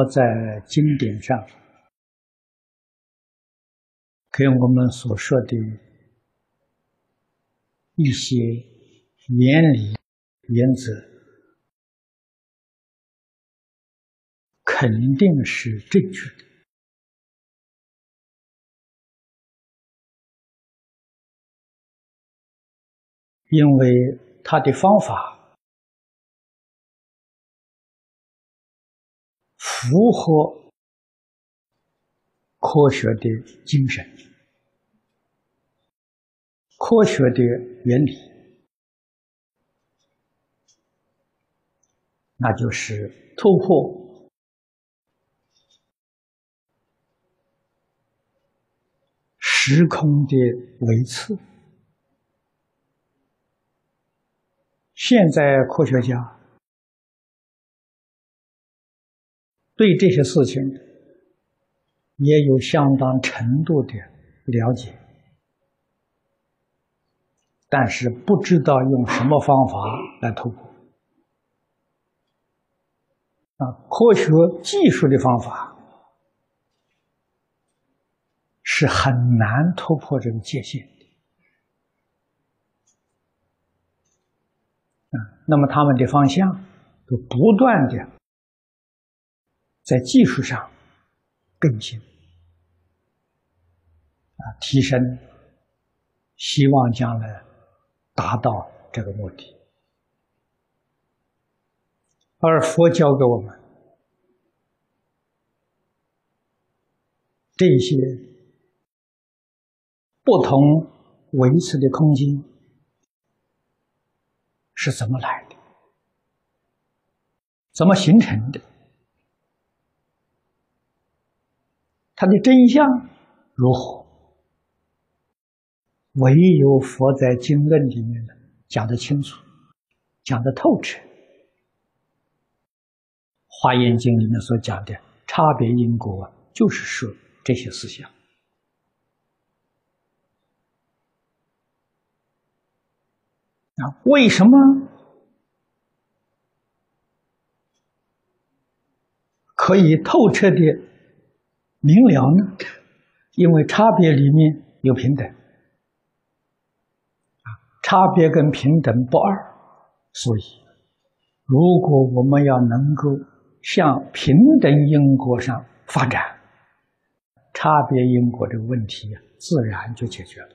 佛在经典上给我们所说的一些原理、原则，肯定是正确的，因为他的方法。符合科学的精神、科学的原理，那就是突破时空的维次。现在科学家。对这些事情也有相当程度的了解，但是不知道用什么方法来突破。啊，科学技术的方法是很难突破这个界限的。那么他们的方向都不断的。在技术上更新啊，提升，希望将来达到这个目的。而佛教给我们这些不同维持的空间是怎么来的？怎么形成的？它的真相如何？唯有佛在经论里面讲得清楚，讲得透彻。《华严经》里面所讲的差别因果，就是说这些思想啊，为什么可以透彻的？明了呢，因为差别里面有平等，啊，差别跟平等不二，所以，如果我们要能够向平等因果上发展，差别因果这个问题自然就解决了。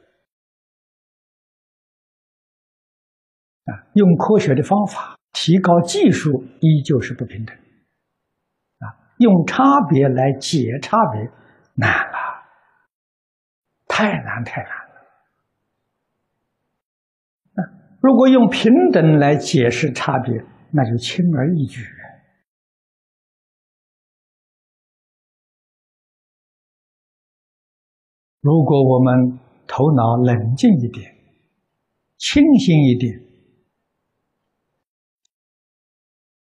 啊，用科学的方法提高技术，依旧是不平等。用差别来解差别难了，太难太难了。如果用平等来解释差别，那就轻而易举。如果我们头脑冷静一点，清醒一点，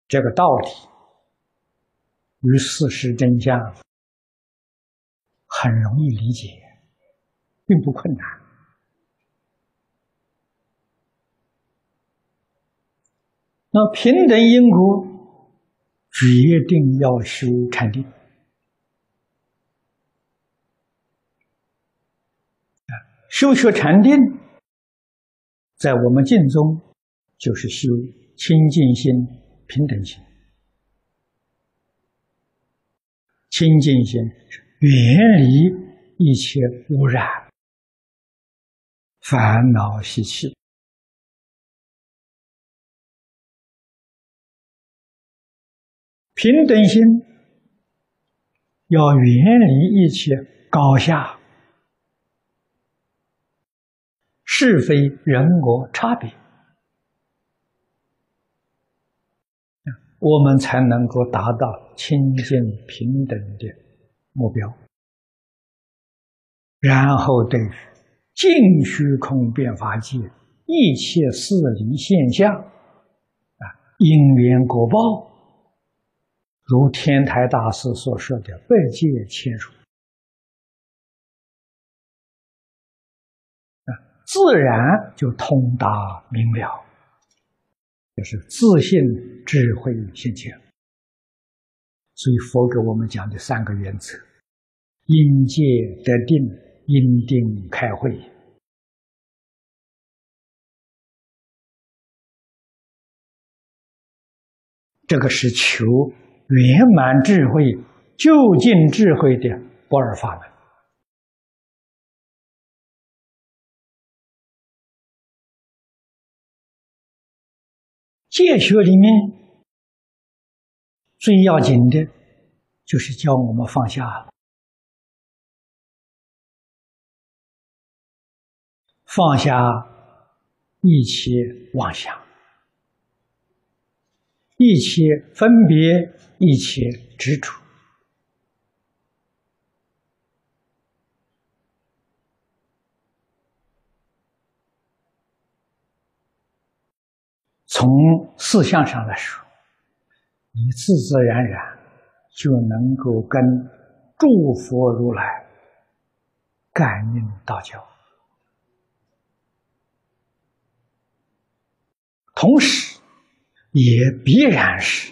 这个道理。与事实真相很容易理解，并不困难。那平等因果，决定要修禅定。修学禅定，在我们净宗就是修清净心、平等心。清净心远离一切污染、烦恼习气；平等心要远离一切高下、是非人我差别。我们才能够达到清净平等的目标，然后对净虚空变法界一切事理现象啊，因缘果报，如天台大师所说的“百界千数”，啊，自然就通达明了。就是自信、智慧现前，所以佛给我们讲的三个原则：因戒得定，因定开慧。这个是求圆满智慧、究竟智慧的不二法门。戒学里面。最要紧的，就是教我们放下了，放下一切妄想，一切分别，一切执着，从思想上来说。你自自然然就能够跟诸佛如来感应道交，同时也必然是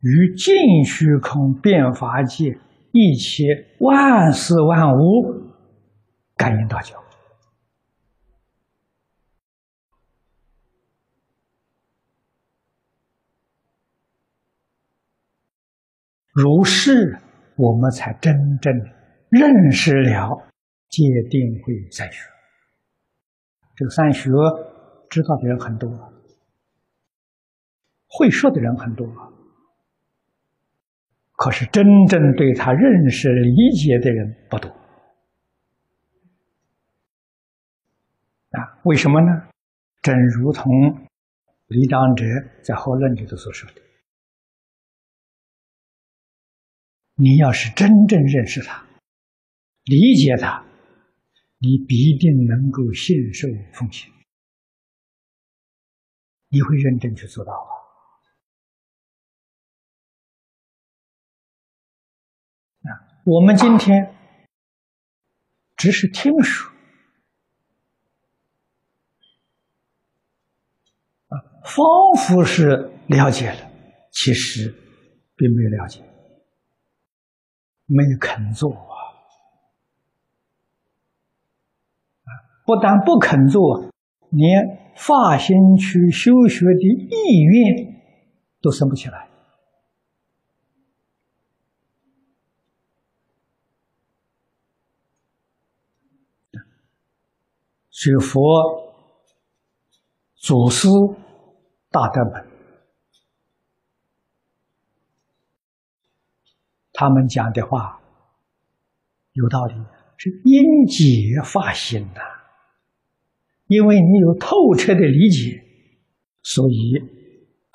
与尽虚空变法界一切万事万物感应道交。如是，我们才真正认识了戒定慧三学。这个三学知道的人很多，会说的人很多，可是真正对他认识理解的人不多。啊，为什么呢？正如同李长哲在《后论》里头所说的。你要是真正认识他、理解他，你必定能够信受奉行，你会认真去做到啊！啊，我们今天只是听说，啊，仿佛是了解了，其实并没有了解。没有肯做啊！不但不肯做，连发心去修学的意愿都生不起来。学佛祖师大德们。他们讲的话有道理，是因解发心呐。因为你有透彻的理解，所以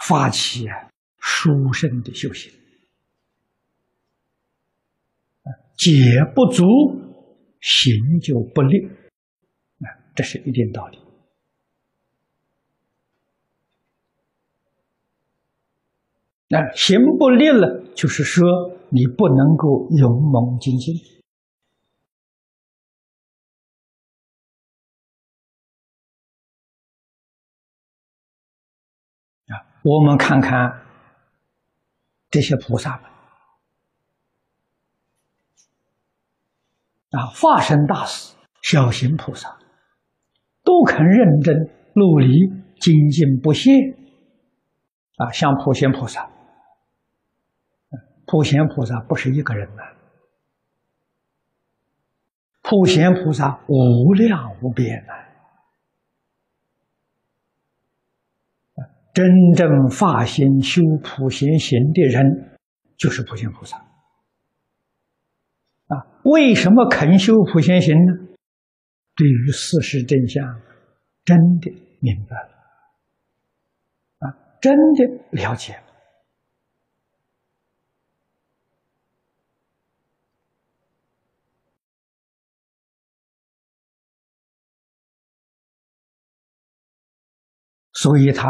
发起殊胜的修行。解不足，行就不立，啊，这是一定道理。那行不立了，就是说。你不能够勇猛精进啊！我们看看这些菩萨们啊，化身大士、小型菩萨，都肯认真努力、精进不懈啊，像普贤菩萨。普贤菩萨不是一个人呐，普贤菩萨无量无边呐，真正发心修普贤行的人就是普贤菩萨啊。为什么肯修普贤行呢？对于事实真相真的明白了啊，真的了解了。所以，他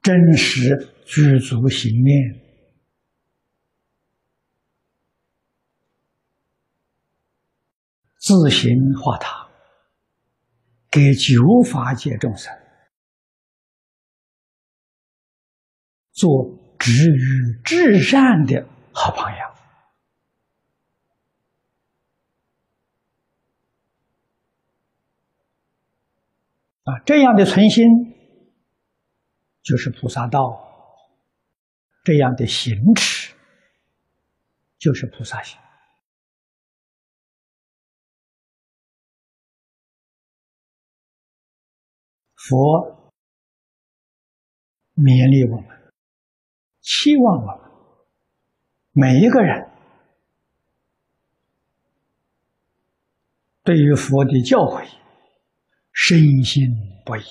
真实具足行念，自行化他，给九法界众生做止于至善的好榜样啊！这样的存心就是菩萨道，这样的行持就是菩萨行。佛勉励我们，期望我们每一个人对于佛的教诲深信不疑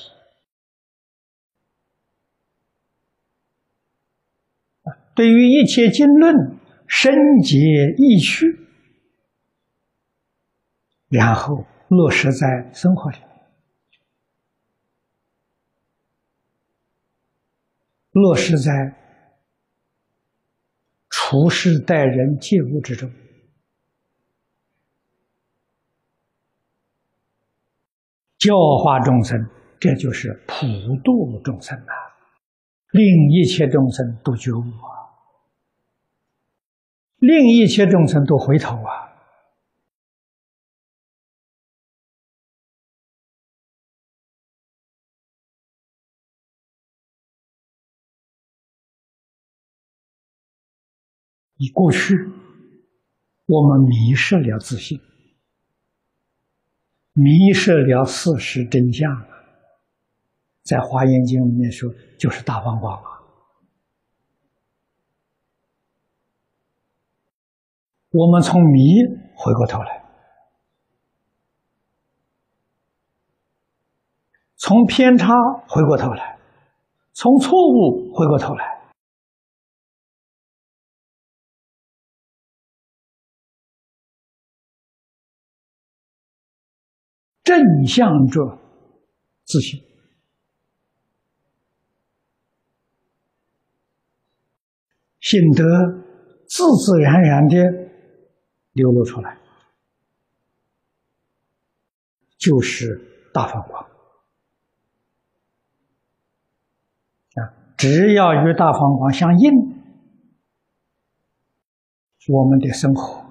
对于一切经论深解意趣，然后落实在生活里。落实在处事待人接物之中，教化众生，这就是普度众生啊，令一切众生都觉悟啊，令一切众生都回头啊。你过去，我们迷失了自信，迷失了事实真相在《华严经》里面说，就是大放光啊。我们从迷回过头来，从偏差回过头来，从错误回过头来。正向着自信，心得自自然然的流露出来，就是大放光啊！只要与大放光相应，我们的生活。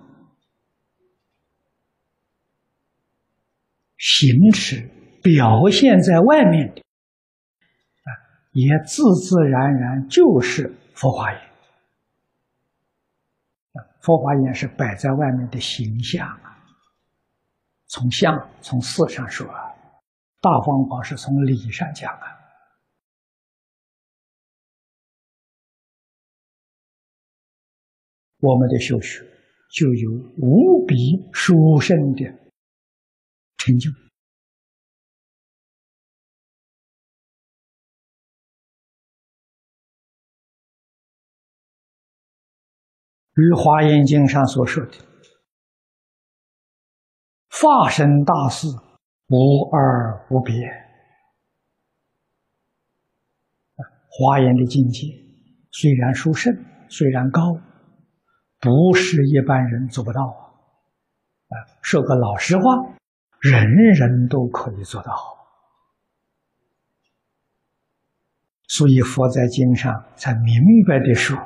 行持表现在外面的啊，也自自然然就是佛华严啊。佛华严是摆在外面的形象啊。从相、从事上说，大方法是从理上讲啊。我们的修学就有无比殊胜的。成就与《华严经》上所说的化身大事无二无别。华严的境界虽然殊胜，虽然高，不是一般人做不到啊！啊，说个老实话。人人都可以做到，所以佛在经上才明白的说：“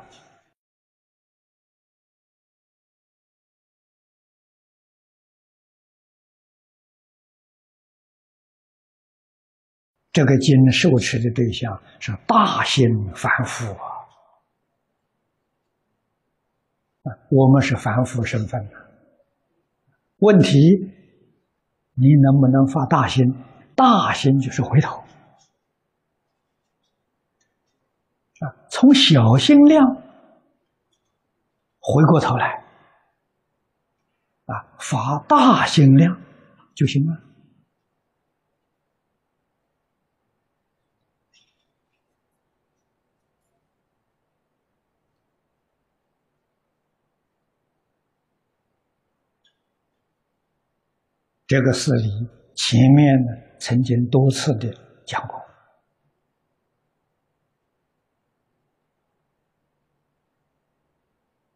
这个经受持的对象是大心凡夫啊，我们是凡夫身份的问题。”你能不能发大心？大心就是回头啊，从小心量回过头来啊，发大心量就行了。这个事例前面呢曾经多次的讲过，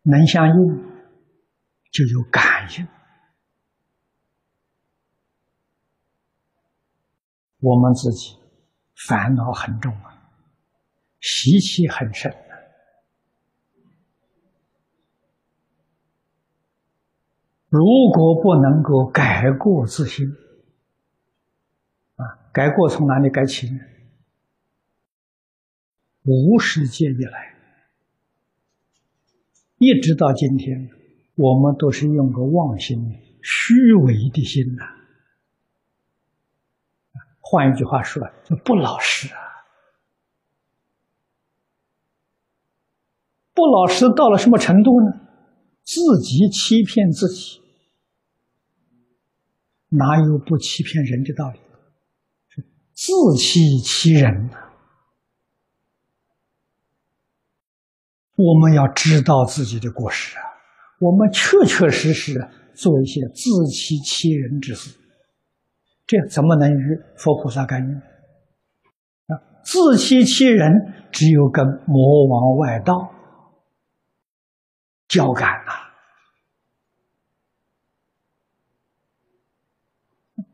能相应就有感应。我们自己烦恼很重啊，习气很深。如果不能够改过自新，啊，改过从哪里改起呢？无始界以来，一直到今天，我们都是用个妄心、虚伪的心呐。换一句话说，就不老实啊！不老实到了什么程度呢？自己欺骗自己。哪有不欺骗人的道理？是自欺欺人呐！我们要知道自己的过失啊！我们确确实实做一些自欺欺人之事，这怎么能与佛菩萨干预？啊，自欺欺人，只有跟魔王外道交感呐！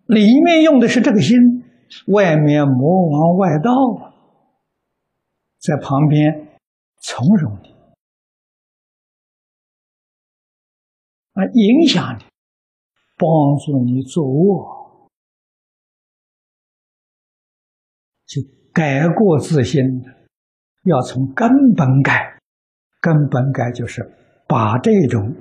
里面用的是这个心，外面魔王外道在旁边从容的啊，影响你，帮助你做恶，就改过自新的，要从根本改，根本改就是把这种。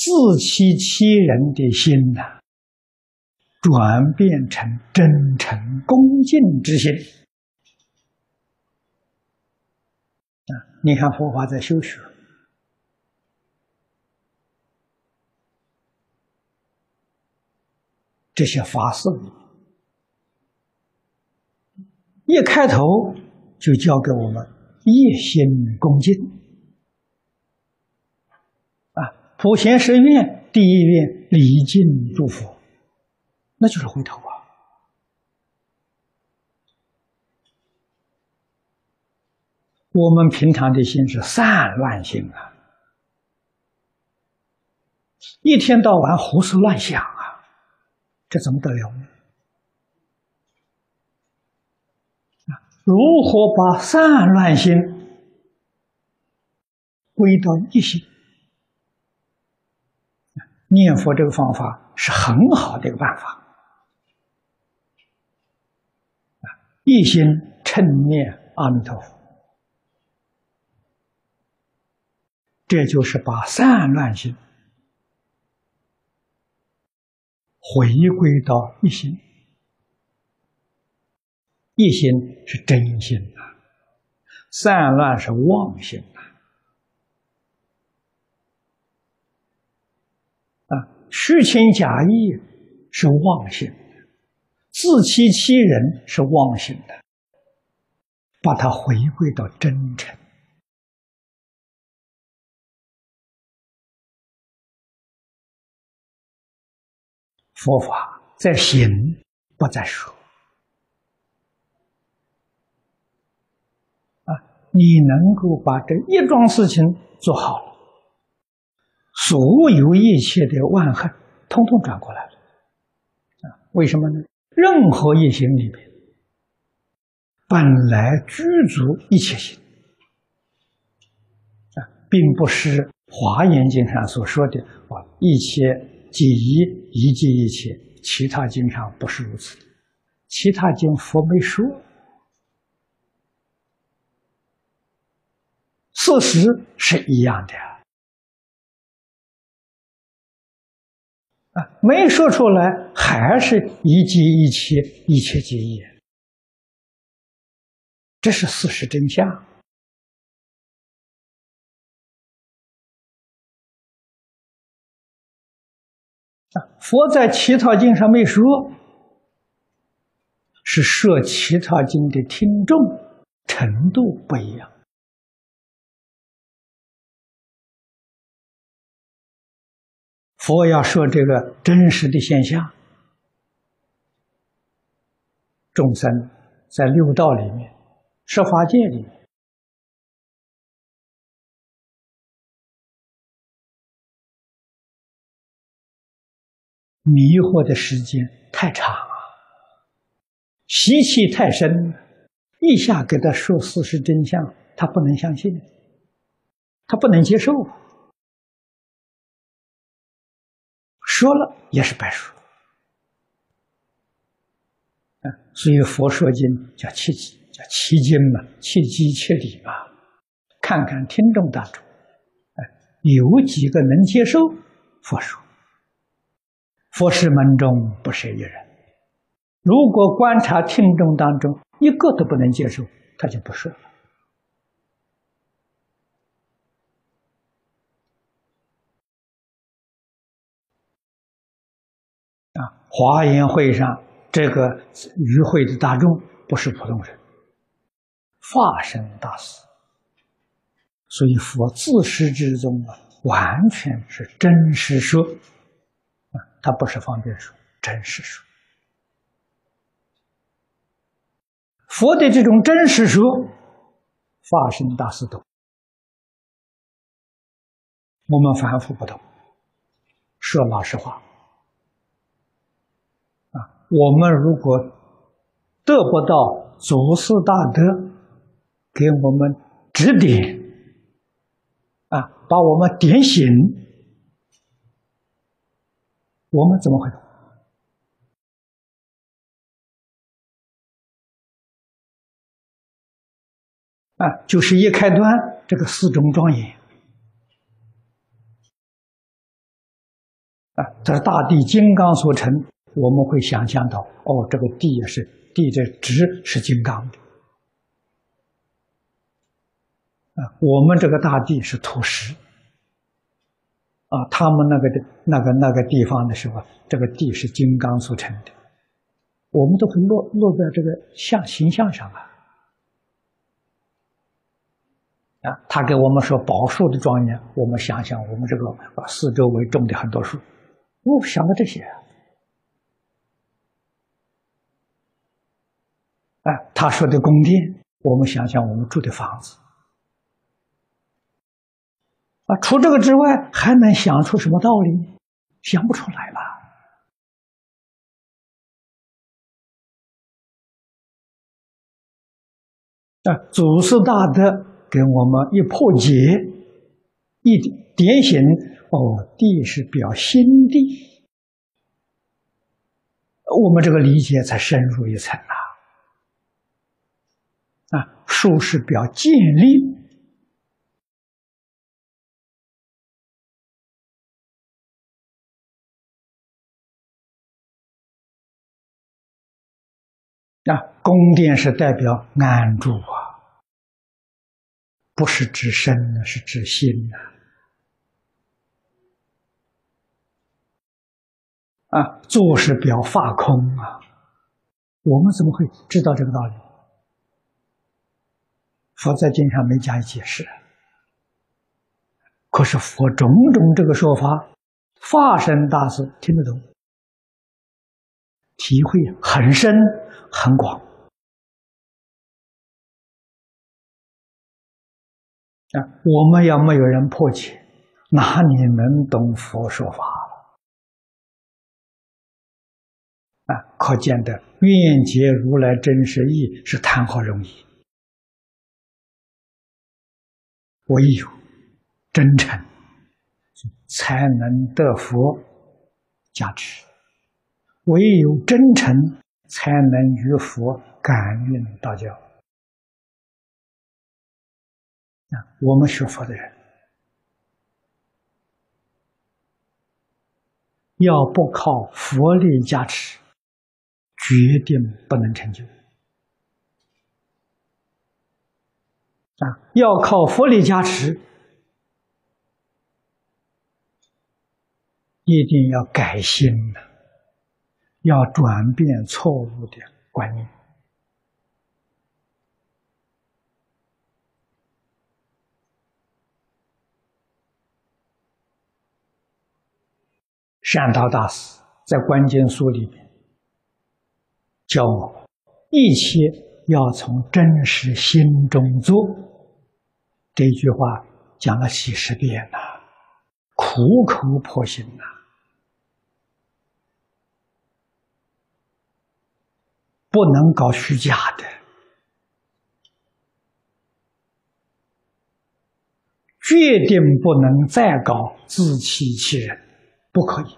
自欺欺人的心呐，转变成真诚恭敬之心啊！你看佛法在修学这些法事，一开头就教给我们一心恭敬。普贤十愿，第一愿礼敬诸佛，那就是回头啊。我们平常的心是散乱心啊，一天到晚胡思乱想啊，这怎么得了呢？如何把散乱心归到一心？念佛这个方法是很好的一个办法，一心称念阿弥陀佛，这就是把散乱心回归到一心，一心是真心啊，散乱是妄心。虚情假意是妄心，自欺欺人是妄心的，把它回归到真诚。佛法在行，不在说。啊，你能够把这一桩事情做好了。所有一切的万恨，通通转过来了，啊？为什么呢？任何一行里面，本来具足一切性，啊，并不是《华严经》上所说的“啊，一切即一，一即一切”，其他经上不是如此，其他经佛没说，事实是一样的。没说出来，还是一即一切，一切即一，这是事实真相。啊，佛在其他经上没说，是说其他经的听众程度不一样。佛要说这个真实的现象，众生在六道里面、十法界里面迷惑的时间太长了，习气太深，一下给他说事实真相，他不能相信，他不能接受，说了也是白说。啊，所以佛说经叫契机，叫契经嘛，契机切理嘛，看看听众当中，哎，有几个能接受佛说。佛是门中不是一人，如果观察听众当中一个都不能接受，他就不说了。啊，华严会上这个与会的大众不是普通人，化身大师，所以佛自始至终啊，完全是真实说啊。他不是方便说，真实说。佛的这种真实说，化身大师懂，我们反复不懂。说老实话，我们如果得不到祖师大德给我们指点，啊，把我们点醒。我们怎么会？啊，就是一开端，这个四种庄严，啊，这是大地金刚所成，我们会想象到，哦，这个地也是地的质是金刚的，啊，我们这个大地是土石。啊，他们那个的、那个、那个地方的时候，这个地是金刚所成的，我们都会落落在这个像形象上啊。啊，他给我们说宝树的庄严，我们想想，我们这个啊四周围种的很多树，我想到这些。哎，他说的宫殿，我们想想我们住的房子。啊，除这个之外，还能想出什么道理？想不出来了。啊，祖师大德给我们一破解，一点醒，哦，地是表心地，我们这个理解才深入一层啊。啊，术是表建立。啊，宫殿是代表安住啊，不是指身，是指心呐。啊，坐是表发空啊，我们怎么会知道这个道理？佛在经上没加以解释，可是佛种种这个说法，化身大师听得懂，体会很深。很广啊！我们要没有人破解，哪里能懂佛说法啊，可见的愿解如来真实义是谈何容易？唯有真诚，才能得佛加持；唯有真诚。才能与佛感应道交啊！我们学佛的人，要不靠佛力加持，决定不能成就啊！要靠佛力加持，一定要改心的。要转变错误的观念，善导大师在关键书里面教我一切要从真实心中做。这一句话讲了几十遍了苦口婆心呐。不能搞虚假的。决定不能再搞自欺欺人不可以。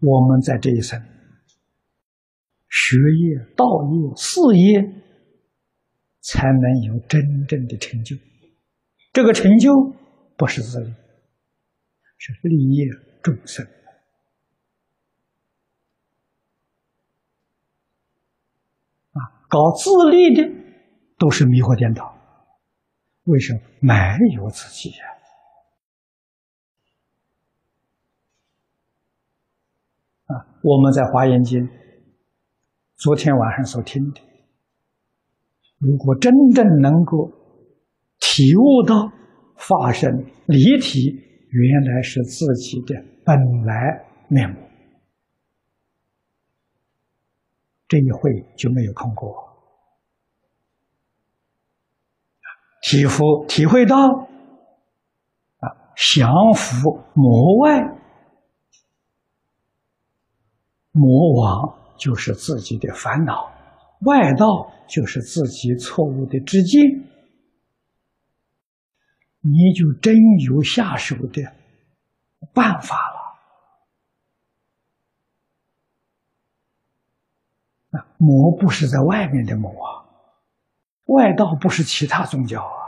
我们在这一生学业道业事业才能有真正的成就。这个成就不是自利，是利益众生。啊，搞自利的都是迷惑颠倒。为什么没有自己呀？啊，我们在《华严经》昨天晚上所听的，如果真正能够体悟到发生离体原来是自己的本来面目，这一会就没有空过。体肤体会到啊，降伏魔外，魔王就是自己的烦恼，外道就是自己错误的知见，你就真有下手的办法了。啊，魔不是在外面的魔啊。外道不是其他宗教啊。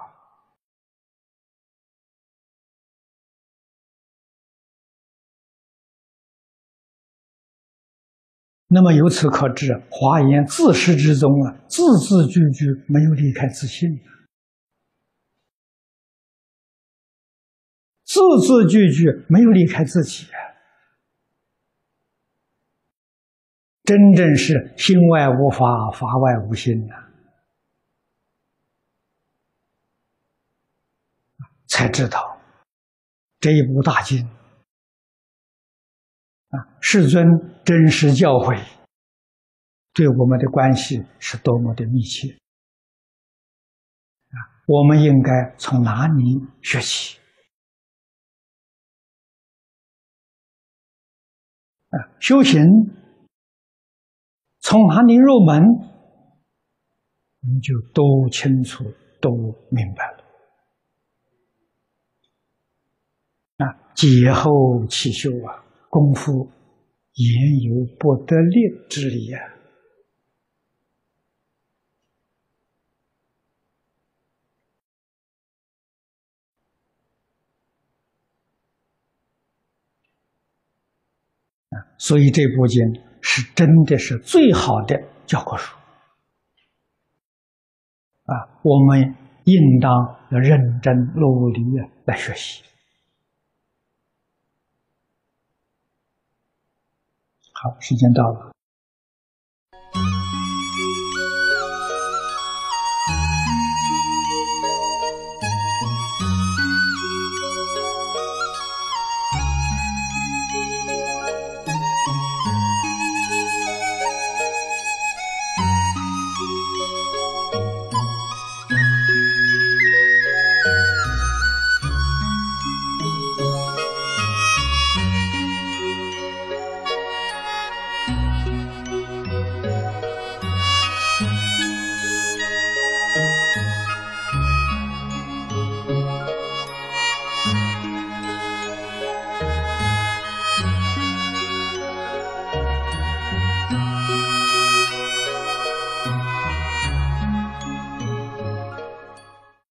那么由此可知，华严自始至终啊，字字句句没有离开自信，字字句句没有离开自己，真正是心外无法，法外无心呐。才知道这一部大经啊，世尊真实教诲对我们的关系是多么的密切啊！我们应该从哪里学起啊？修行从哪里入门，你就都清楚、都明白了。啊，劫后起修啊，功夫言有不得力之理呀！啊，所以这部经是真的是最好的教科书啊！我们应当要认真努力来学习。好，时间到了。